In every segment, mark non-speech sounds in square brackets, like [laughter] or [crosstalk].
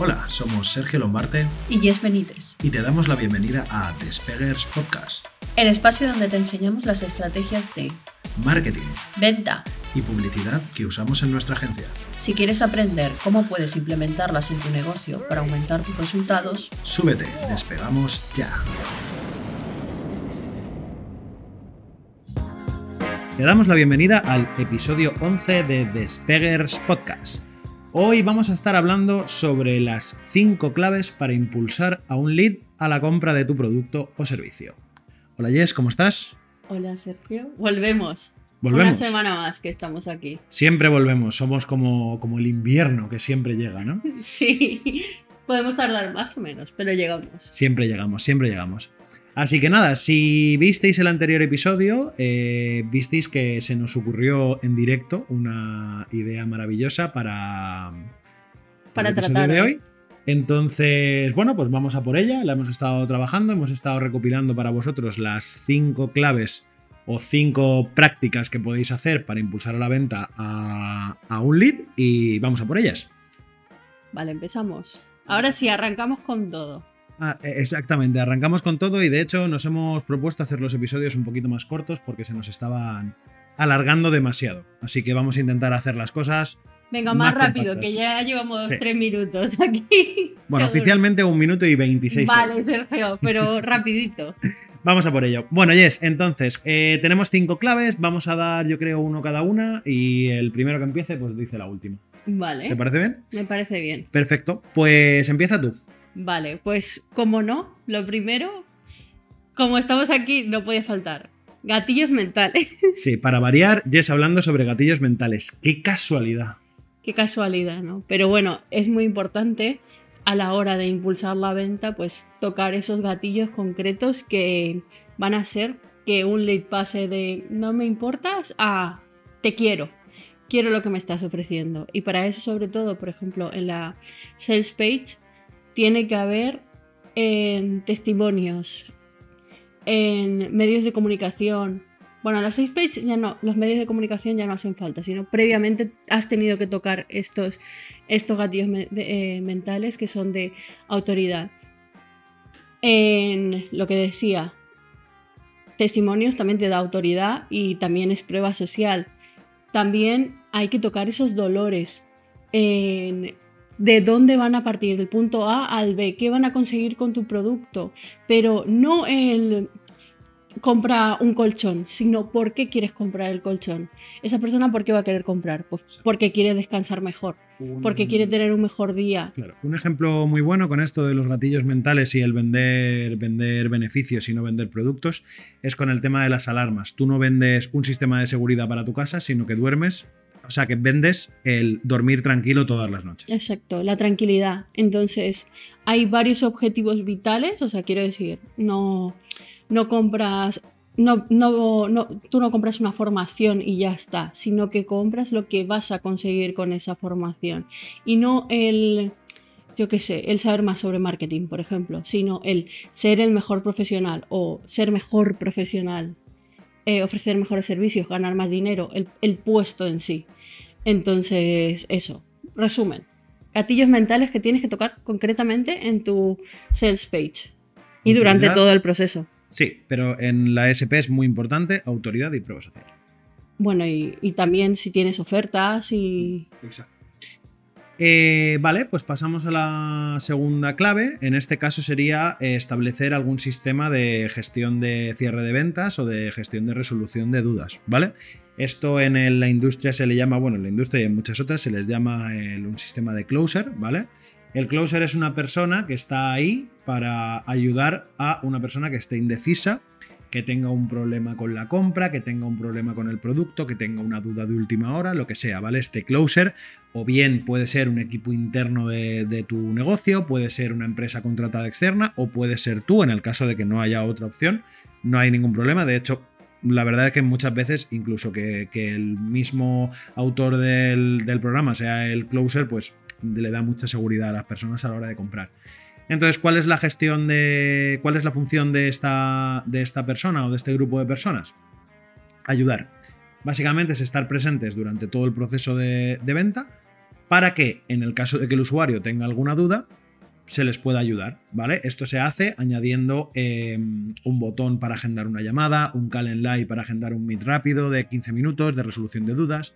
Hola, somos Sergio Lombarte y Jess Benítez, y te damos la bienvenida a Despeggers Podcast, el espacio donde te enseñamos las estrategias de marketing, venta y publicidad que usamos en nuestra agencia. Si quieres aprender cómo puedes implementarlas en tu negocio para aumentar tus resultados, súbete, despegamos ya. Te damos la bienvenida al episodio 11 de Despeggers Podcast. Hoy vamos a estar hablando sobre las 5 claves para impulsar a un lead a la compra de tu producto o servicio. Hola Jess, ¿cómo estás? Hola Sergio, volvemos. Volvemos. Una semana más que estamos aquí. Siempre volvemos, somos como, como el invierno que siempre llega, ¿no? [laughs] Sí, podemos tardar más o menos, pero llegamos. Siempre llegamos, siempre llegamos. Así que nada, si visteis el anterior episodio, eh, visteis que se nos ocurrió en directo una idea maravillosa para, para el tratar de hoy. Entonces, bueno, pues vamos a por ella. La hemos estado trabajando, hemos estado recopilando para vosotros las cinco claves o cinco prácticas que podéis hacer para impulsar a la venta a, a un lead y vamos a por ellas. Vale, empezamos. Ahora sí, arrancamos con todo. Ah, e, exactamente, arrancamos con todo y de hecho nos hemos propuesto hacer los episodios un poquito más cortos porque se nos estaban alargando demasiado. Así que vamos a intentar hacer las cosas. Venga, más, rápido, que ya llevamos tres minutos aquí. [laughs] Bueno, oficialmente un minuto y 26 Vale, Sergio, pero [laughs] rapidito. Vamos a por ello. Bueno, Yes, entonces, eh, tenemos cinco claves, vamos a dar yo creo uno cada una y el primero que empiece pues dice la última. Vale. ¿Te parece bien? Me parece bien. Perfecto, pues empieza tú. Vale, pues como no, lo primero, como estamos aquí, no puede faltar. Gatillos mentales. [laughs] Sí, para variar, Jess hablando sobre gatillos mentales. Qué casualidad. Qué casualidad, ¿no? Pero bueno, es muy importante a la hora de impulsar la venta, pues tocar esos gatillos concretos que van a hacer que un lead pase de no me importas a te quiero, quiero lo que me estás ofreciendo. Y para eso, sobre todo, por ejemplo, en la sales page, tiene que haber en testimonios, en medios de comunicación. Bueno, las seis page ya no, los medios de comunicación ya no hacen falta, sino previamente has tenido que tocar estos, estos gatillos eh, mentales que son de autoridad. En lo que decía, testimonios también te da autoridad y también es prueba social. También hay que tocar esos dolores. En, de dónde van a partir, del punto A al B, qué van a conseguir con tu producto, pero no el compra un colchón, sino por qué quieres comprar el colchón. Esa persona, ¿por qué va a querer comprar? Pues porque quiere descansar mejor, porque quiere tener un mejor día. Claro. Un ejemplo muy bueno con esto de los gatillos mentales y el vender, vender beneficios y no vender productos es con el tema de las alarmas. Tú no vendes un sistema de seguridad para tu casa, sino que duermes o sea, que vendes el dormir tranquilo todas las noches. Exacto, la tranquilidad. Entonces, hay varios objetivos vitales, o sea, quiero decir, no, no compras no, no, no, tú no compras una formación y ya está, sino que compras lo que vas a conseguir con esa formación. Y no el, yo qué sé, el saber más sobre marketing, por ejemplo, sino el ser el mejor profesional o ser mejor profesional eh, ofrecer mejores servicios, ganar más dinero, el, puesto en sí. Entonces, eso, resumen, gatillos mentales que tienes que tocar concretamente en tu sales page y durante todo el proceso. Sí, pero en la SP es muy importante autoridad y prueba social. Bueno, y, y también si tienes ofertas y... Exacto. Eh, vale, pues pasamos a la segunda clave. En este caso sería eh, establecer algún sistema de gestión de cierre de ventas o de gestión de resolución de dudas, ¿vale? Esto en la industria se le llama, bueno, en la industria y en muchas otras se les llama un sistema de closer, ¿vale? El closer es una persona que está ahí para ayudar a una persona que esté indecisa que tenga un problema con la compra, que tenga un problema con el producto, que tenga una duda de última hora, lo que sea, ¿vale? Este closer, o bien puede ser un equipo interno de, tu negocio, puede ser una empresa contratada externa, o puede ser tú, en el caso de que no haya otra opción, no hay ningún problema. De hecho, la verdad es que muchas veces, incluso que, el mismo autor del, del programa sea el closer, pues le da mucha seguridad a las personas a la hora de comprar. Entonces, ¿cuál es la gestión de. cuál es la función de esta, de esta persona o de este grupo de personas? Ayudar. Básicamente es estar presentes durante todo el proceso de, venta para que en el caso de que el usuario tenga alguna duda, se les pueda ayudar, ¿vale? Esto se hace añadiendo em, un botón para agendar una llamada, un Calendly para agendar un Meet rápido de 15 minutos de resolución de dudas,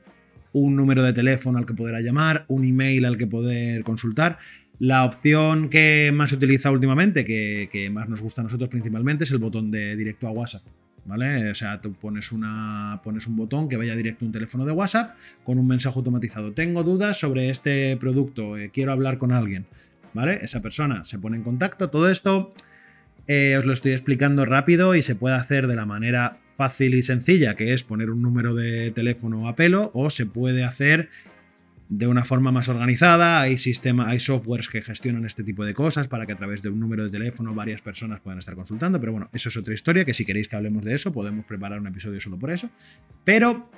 un número de teléfono al que poder llamar, un email al que poder consultar. La opción que más se utiliza últimamente, que, más nos gusta a nosotros principalmente, es el botón de directo a WhatsApp. ¿Vale? O sea, tú pones, una, pones un botón que vaya directo a un teléfono de WhatsApp con un mensaje automatizado. Tengo dudas sobre este producto, eh, quiero hablar con alguien. ¿Vale? Esa persona se pone en contacto. Todo esto eh, os lo estoy explicando rápido y se puede hacer de la manera fácil y sencilla, que es poner un número de teléfono a pelo, o se puede hacer de una forma más organizada. Hay sistemas, hay softwares que gestionan este tipo de cosas para que a través de un número de teléfono varias personas puedan estar consultando. Pero bueno, eso es otra historia, que si queréis que hablemos de eso, podemos preparar un episodio solo por eso. Pero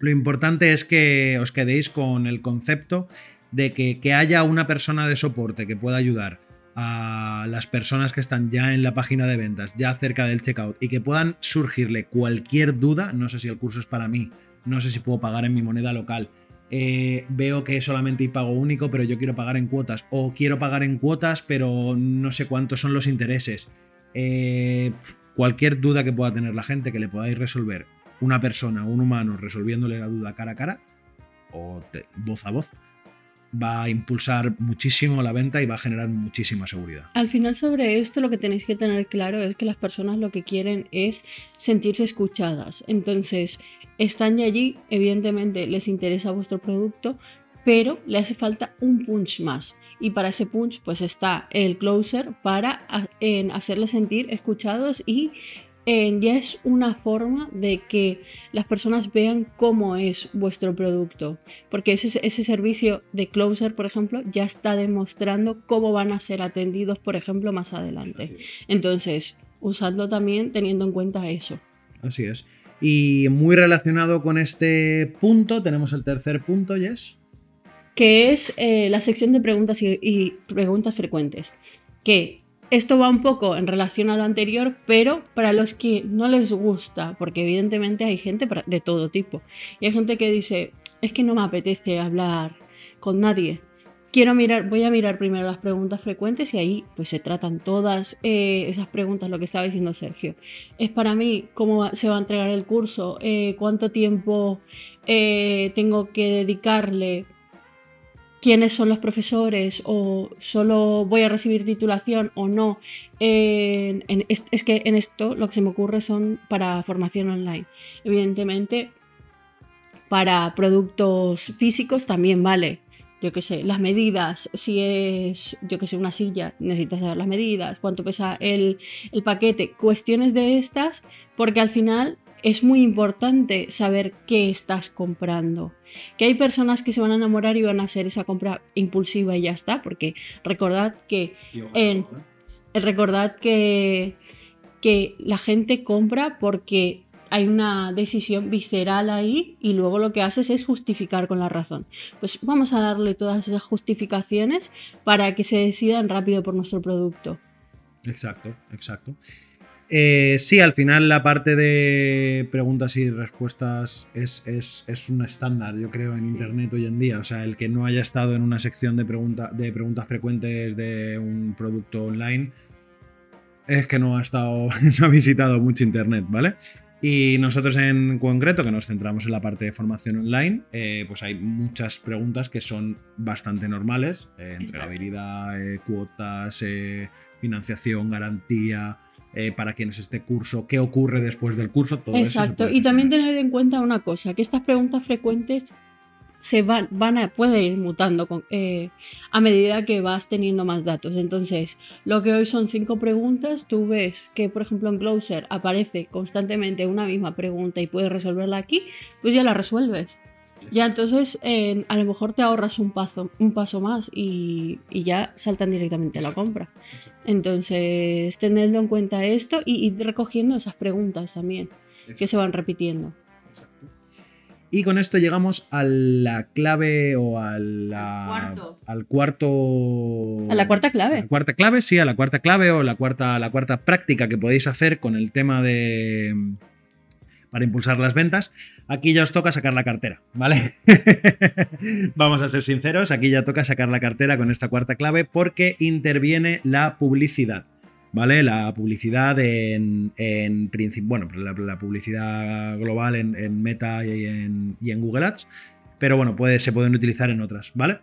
lo importante es que os quedéis con el concepto de que, que haya una persona de soporte que pueda ayudar a las personas que están ya en la página de ventas, ya cerca del checkout, y que puedan surgirle cualquier duda, no sé si el curso es para mí, no sé si puedo pagar en mi moneda local, eh, veo que solamente hay pago único, pero yo quiero pagar en cuotas, o quiero pagar en cuotas, pero no sé cuántos son los intereses. Eh, cualquier duda que pueda tener la gente que le podáis resolver, una persona, un humano, resolviéndole la duda cara a cara, o voz a voz, va a impulsar muchísimo la venta y va a generar muchísima seguridad. Al final sobre esto lo que tenéis que tener claro es que las personas lo que quieren es sentirse escuchadas. Entonces, están ya allí, evidentemente les interesa vuestro producto, pero le hace falta un punch más. Y para ese punch pues está el closer para hacerles sentir escuchados y ya es una forma de que las personas vean cómo es vuestro producto. Porque ese, ese servicio de Closer, por ejemplo, ya está demostrando cómo van a ser atendidos, por ejemplo, más adelante. Entonces, usando también teniendo en cuenta eso. Así es. Y muy relacionado con este punto, tenemos el tercer punto, Yes. Que es eh, la sección de preguntas y preguntas frecuentes. Que esto va un poco en relación a lo anterior, pero para los que no les gusta, porque evidentemente hay gente de todo tipo. Y hay gente que dice, es que no me apetece hablar con nadie. Quiero mirar, voy a mirar primero las preguntas frecuentes y ahí pues se tratan todas eh, esas preguntas, lo que estaba diciendo Sergio. Es para mí cómo se va a entregar el curso, eh, cuánto tiempo eh, tengo que dedicarle, quiénes son los profesores o solo voy a recibir titulación o no. es, que en esto lo que se me ocurre son para formación online. Evidentemente, para productos físicos también vale. Yo qué sé, las medidas, si es, yo qué sé, una silla, necesitas saber las medidas, cuánto pesa el, el paquete, cuestiones de estas, porque al final es muy importante saber qué estás comprando. Que hay personas que se van a enamorar y van a hacer esa compra impulsiva y ya está, porque recordad que en, recordad que, que la gente compra porque hay una decisión visceral ahí y luego lo que haces es justificar con la razón. Pues vamos a darle todas esas justificaciones para que se decidan rápido por nuestro producto. Exacto, exacto. Eh, sí, al final la parte de preguntas y respuestas es, un estándar, yo creo, en Internet hoy en día. O sea, el que no haya estado en una sección de, de preguntas frecuentes de un producto online es que no ha estado, [laughs] no ha visitado mucho Internet, ¿vale? Y nosotros en concreto, que nos centramos en la parte de formación online, eh, pues hay muchas preguntas que son bastante normales. Eh, entregabilidad, cuotas, financiación, garantía, eh, para quienes este curso, qué ocurre después del curso, todo Exacto, y también tener en cuenta una cosa, que estas preguntas frecuentes se van, van a, pueden ir mutando con, eh, a medida que vas teniendo más datos. Entonces, lo que hoy son cinco preguntas, tú ves que, por ejemplo, en Closer aparece constantemente una misma pregunta y puedes resolverla aquí, pues ya la resuelves. Ya entonces a lo mejor te ahorras un paso, un paso más y, ya saltan directamente a la compra. Entonces, tenedlo en cuenta esto y ir recogiendo esas preguntas también que se van repitiendo. Y con esto llegamos a la clave o a cuarto. al cuarto. A la cuarta clave. la cuarta clave, sí, a la cuarta clave o la cuarta, la cuarta práctica que podéis hacer con el tema de para impulsar las ventas. Aquí ya os toca sacar la cartera, ¿vale? [laughs] Vamos a ser sinceros, aquí ya toca sacar la cartera con esta cuarta clave porque interviene la publicidad. ¿Vale? La publicidad en, en bueno, la, publicidad global en, Meta y en, Google Ads, pero bueno, se pueden utilizar en otras, ¿vale?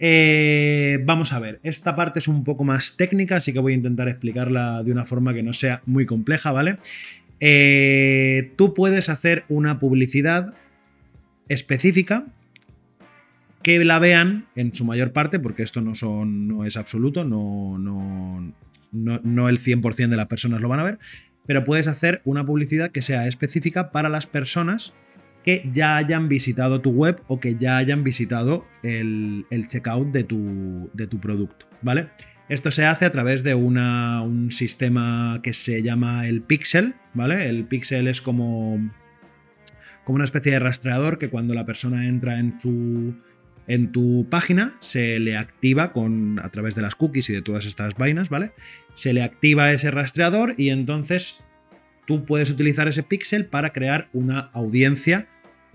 Eh, vamos a ver, esta parte es un poco más técnica, así que voy a intentar explicarla de una forma que no sea muy compleja, ¿vale? Eh, tú puedes hacer una publicidad específica que la vean en su mayor parte, porque esto no, son, no es absoluto, no, no, el 100% de las personas lo van a ver, pero puedes hacer una publicidad que sea específica para las personas que ya hayan visitado tu web o que ya hayan visitado el, checkout de tu, de tu producto, ¿vale? Esto se hace a través de un sistema que se llama el Pixel, ¿vale? El Pixel es como, como una especie de rastreador que cuando la persona entra en tu, en tu página se le activa con, a través de las cookies y de todas estas vainas, ¿vale? Se le activa ese rastreador y entonces tú puedes utilizar ese pixel para crear una audiencia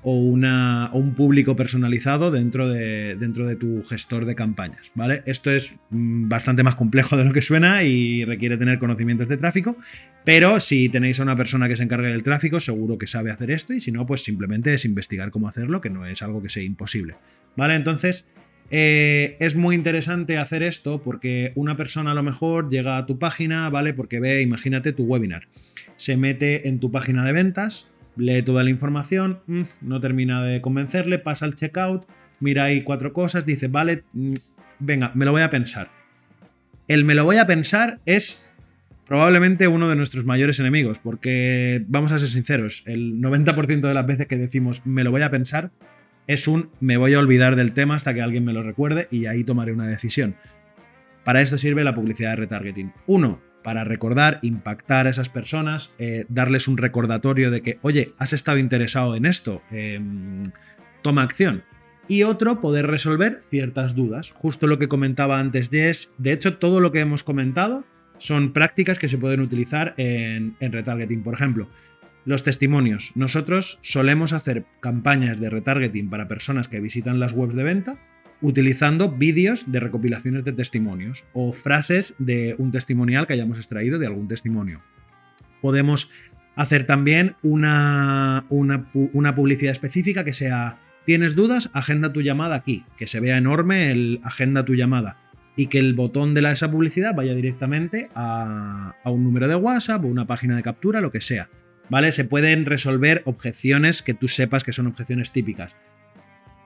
o, un público personalizado dentro de, dentro de tu gestor de campañas, ¿vale? Esto es mm, bastante más complejo de lo que suena y requiere tener conocimientos de tráfico, pero si tenéis a una persona que se encargue del tráfico, seguro que sabe hacer esto y si no, pues simplemente es investigar cómo hacerlo, que no es algo que sea imposible, ¿vale? Entonces... Eh, es muy interesante hacer esto porque una persona a lo mejor llega a tu página, ¿vale? Porque ve, imagínate tu webinar. Se mete en tu página de ventas, lee toda la información, mm, no termina de convencerle, pasa al checkout, mira ahí cuatro cosas, dice, vale, mm, venga, me lo voy a pensar. El me lo voy a pensar es probablemente uno de nuestros mayores enemigos, porque vamos a ser sinceros, el 90% de las veces que decimos me lo voy a pensar es un me voy a olvidar del tema hasta que alguien me lo recuerde y ahí tomaré una decisión. Para esto sirve la publicidad de retargeting. Uno, para recordar, impactar a esas personas, eh, darles un recordatorio de que, oye, has estado interesado en esto, em, toma acción. Y otro, poder resolver ciertas dudas. Justo lo que comentaba antes Jess. De hecho, todo lo que hemos comentado son prácticas que se pueden utilizar en, en retargeting. Por ejemplo, los testimonios. Nosotros solemos hacer campañas de retargeting para personas que visitan las webs de venta utilizando vídeos de recopilaciones de testimonios o frases de un testimonial que hayamos extraído de algún testimonio. Podemos hacer también una, una, publicidad específica que sea, tienes dudas, agenda tu llamada aquí, que se vea enorme el agenda tu llamada y que el botón de la, esa publicidad vaya directamente a, a un número de WhatsApp o una página de captura, lo que sea. ¿Vale? Se pueden resolver objeciones que tú sepas que son objeciones típicas.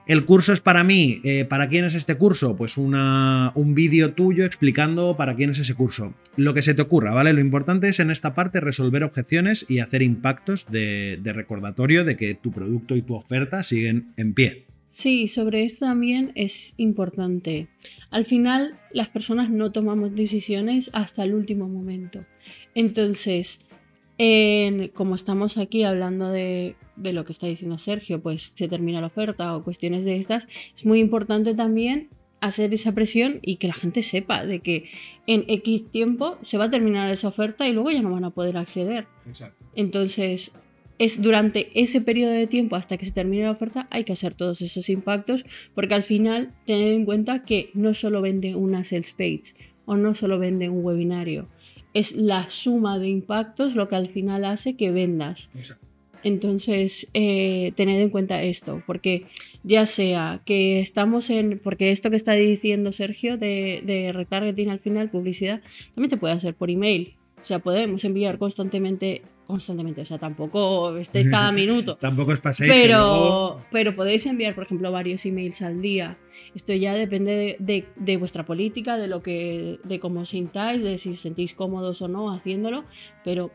El curso es para mí. Eh, ¿Para quién es este curso? Pues un vídeo tuyo explicando para quién es ese curso. Lo que se te ocurra, ¿vale? Lo importante es en esta parte resolver objeciones y hacer impactos de recordatorio de que tu producto y tu oferta siguen en pie. Sí, sobre esto también es importante. Al final, las personas no tomamos decisiones hasta el último momento. Entonces, como estamos aquí hablando de, lo que está diciendo Sergio, pues se termina la oferta o cuestiones de estas, es muy importante también hacer esa presión y que la gente sepa de que en X tiempo se va a terminar esa oferta y luego ya no van a poder acceder. Entonces, es durante ese periodo de tiempo hasta que se termine la oferta hay que hacer todos esos impactos porque al final tened en cuenta que no solo vende una sales page o no solo vende un webinario, es la suma de impactos lo que al final hace que vendas. Entonces, eh, tened en cuenta esto, porque ya sea que estamos en, porque esto que está diciendo Sergio de, de retargeting al final, publicidad, también se puede hacer por email. O sea, podemos enviar constantemente constantemente, o sea, tampoco estéis cada [laughs] minuto. tampoco os paséis. Pero, pero podéis enviar, por ejemplo, varios emails al día. Esto ya depende de, vuestra política, de lo que, de cómo sintáis, de si os sentís cómodos o no haciéndolo, pero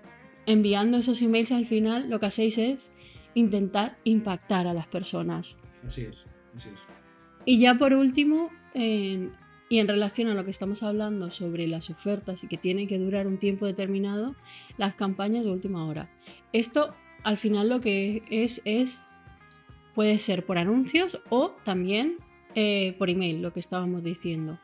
enviando esos emails al final lo que hacéis es intentar impactar a las personas. Así es, así es. Y ya por último, en y en relación a lo que estamos hablando sobre las ofertas y que tienen que durar un tiempo determinado, las campañas de última hora. Esto al final lo que es es puede ser por anuncios o también eh, por email, lo que estábamos diciendo.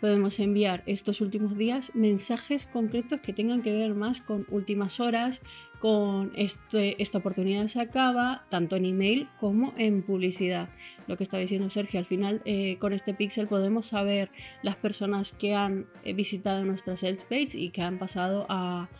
Podemos enviar estos últimos días mensajes concretos que tengan que ver más con últimas horas, con este, esta oportunidad se acaba tanto en email como en publicidad. Lo que está diciendo Sergio, al final eh, con este pixel podemos saber las personas que han eh, visitado nuestra sales page y que han pasado a,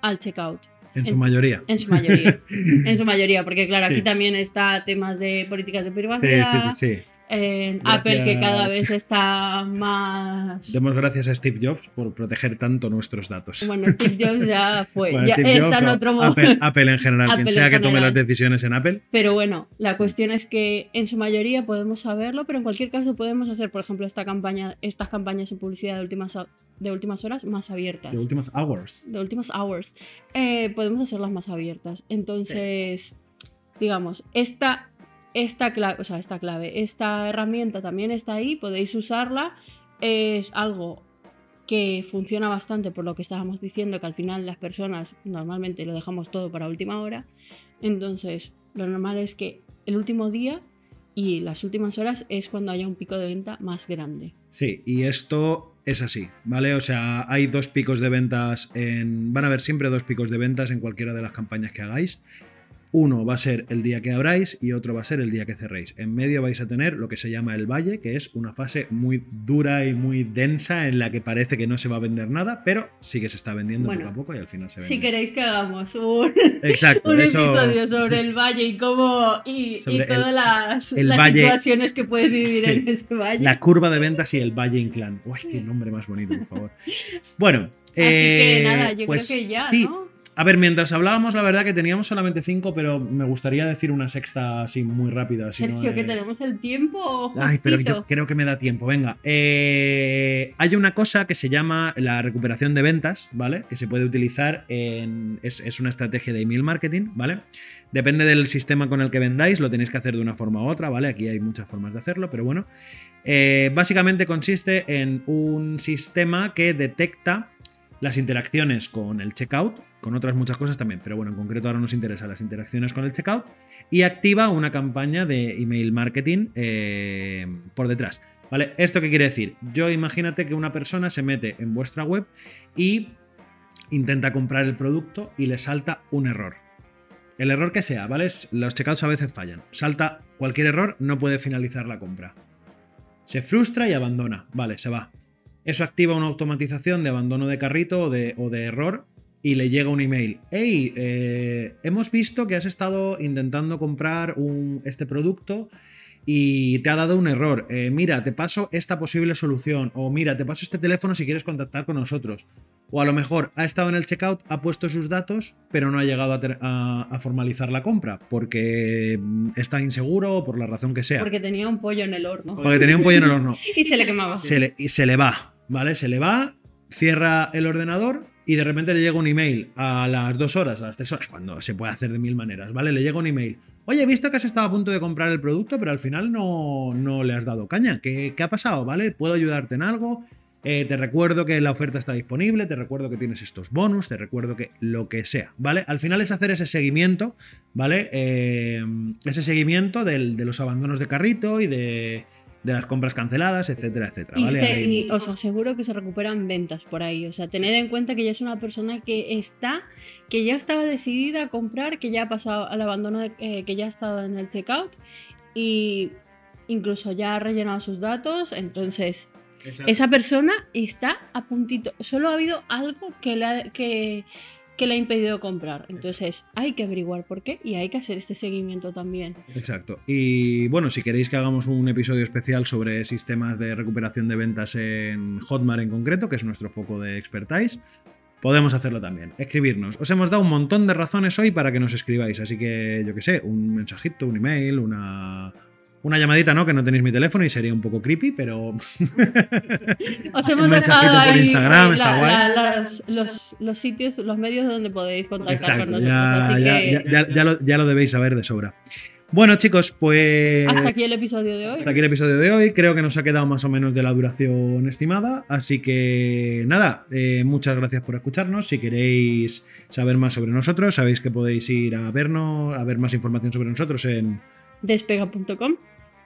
al checkout. En su mayoría. En su mayoría. [laughs] en su mayoría, porque claro, aquí también está temas de políticas de privacidad. Sí, sí, en Apple que cada vez está más... Demos gracias a Steve Jobs por proteger tanto nuestros datos. Bueno, Steve Jobs ya [laughs] fue, ya está en otro Apple, [laughs] Apple, en general, quien sea que tome las decisiones en Apple. Pero bueno, la cuestión es que en su mayoría podemos saberlo, pero en cualquier caso podemos hacer, por ejemplo, esta campaña, estas campañas de publicidad de últimas, de últimas horas más abiertas. De últimas hours. De últimas hours. Eh, podemos hacerlas más abiertas. Entonces, digamos, esta esta clave, o sea, esta clave, esta herramienta también está ahí, podéis usarla. Es algo que funciona bastante por lo que estábamos diciendo, que al final las personas normalmente lo dejamos todo para última hora. Entonces, lo normal es que el último día y las últimas horas es cuando haya un pico de venta más grande. Sí, y esto es así, ¿vale? O sea, hay dos picos de ventas en... Van a haber siempre dos picos de ventas en cualquiera de las campañas que hagáis. Uno va a ser el día que abráis y otro va a ser el día que cerréis. En medio vais a tener lo que se llama el valle, que es una fase muy dura y muy densa en la que parece que no se va a vender nada, pero sí que se está vendiendo poco a poco y al final se vende. Si queréis que hagamos un, Exacto, [laughs] episodio sobre [laughs] el valle y cómo y, todas las, situaciones que puedes vivir en [laughs] ese valle. La curva de ventas y el valle inclán. Uy, qué nombre más bonito, por favor. Bueno, Así que nada, yo pues creo que ya, ¿no? A ver, mientras hablábamos, la verdad que teníamos solamente cinco, pero me gustaría decir una sexta así muy rápida. Sergio, que tenemos el tiempo. Ay, pero yo creo que me da tiempo. Venga. Eh, hay una cosa que se llama la recuperación de ventas, ¿vale? Que se puede utilizar en. Es, una estrategia de email marketing, ¿vale? Depende del sistema con el que vendáis, lo tenéis que hacer de una forma u otra, ¿vale? Aquí hay muchas formas de hacerlo, pero bueno. Eh, básicamente consiste en un sistema que detecta las interacciones con el checkout, con otras muchas cosas también, pero bueno, en concreto ahora nos interesan las interacciones con el checkout y activa una campaña de email marketing eh, por detrás. ¿Vale? ¿Esto qué quiere decir? Yo imagínate que una persona se mete en vuestra web y intenta comprar el producto y le salta un error. El error que sea, ¿vale? Los checkouts a veces fallan. Salta cualquier error, no puede finalizar la compra. Se frustra y abandona. Vale, se va. Eso activa una automatización de abandono de carrito o de, o de error y le llega un email. Hey, eh, hemos visto que has estado intentando comprar un, este producto y te ha dado un error. Eh, mira, te paso esta posible solución. O mira, te paso este teléfono si quieres contactar con nosotros. O a lo mejor ha estado en el checkout, ha puesto sus datos, pero no ha llegado a, formalizar la compra porque está inseguro o por la razón que sea. Porque tenía un pollo en el horno. Porque tenía un pollo en el horno. [laughs] y se le quemaba. y se le va, ¿vale? Se le va, cierra el ordenador y de repente le llega un email a las dos horas, a las tres horas, cuando se puede hacer de mil maneras, ¿vale? Le llega un email. Oye, he visto que has estado a punto de comprar el producto, pero al final no, no le has dado caña. ¿Qué, ¿Qué, ha pasado? ¿Vale? ¿Puedo ayudarte en algo? Eh, te recuerdo que la oferta está disponible, te recuerdo que tienes estos bonus, te recuerdo que lo que sea, ¿vale? Al final es hacer ese seguimiento, ¿vale? Eh, ese seguimiento de los abandonos de carrito y de, de las compras canceladas, etcétera, etcétera. Y, os aseguro que se recuperan ventas por ahí. O sea, tener en cuenta que ya es una persona que está, que ya estaba decidida a comprar, que ya ha pasado al abandono, eh, que ya ha estado en el checkout y incluso ya ha rellenado sus datos. Entonces, esa persona está a puntito. Solo ha habido algo que, la, que que le ha impedido comprar. Entonces hay que averiguar por qué y hay que hacer este seguimiento también. Exacto. Y bueno, si queréis que hagamos un episodio especial sobre sistemas de recuperación de ventas en Hotmart en concreto, que es nuestro foco de expertise, podemos hacerlo también. Escribirnos. Os hemos dado un montón de razones hoy para que nos escribáis, así que yo qué sé, un mensajito, un email, una, una llamadita, ¿no? Que no tenéis mi teléfono y sería un poco creepy, pero. [laughs] Os [laughs] hemos dejado ahí por Instagram, está guay. los, los, sitios, los medios donde podéis contactar con nosotros. Ya, ya, ya, lo, ya, lo, debéis saber de sobra. Bueno, chicos, pues. Hasta aquí el episodio de hoy. Hasta aquí el episodio de hoy. Creo que nos ha quedado más o menos de la duración estimada. Así que nada, eh, muchas gracias por escucharnos. Si queréis saber más sobre nosotros, sabéis que podéis ir a vernos, a ver más información sobre nosotros en despega.com.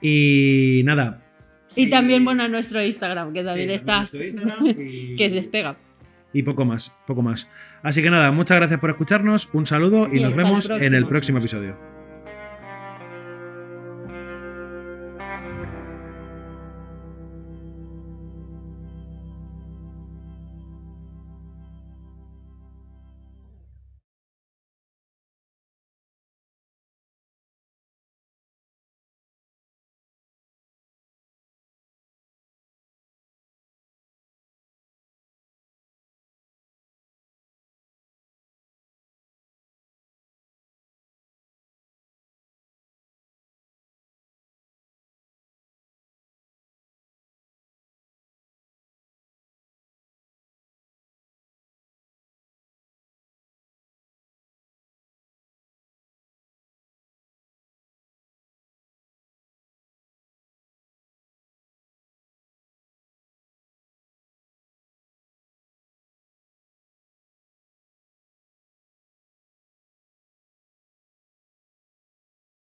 Y nada. Y también, bueno, nuestro Instagram, que también está. [laughs] que es despega. y poco más, poco más. Así que nada, muchas gracias por escucharnos, un saludo y, Y nos el vemos en el próximo episodio.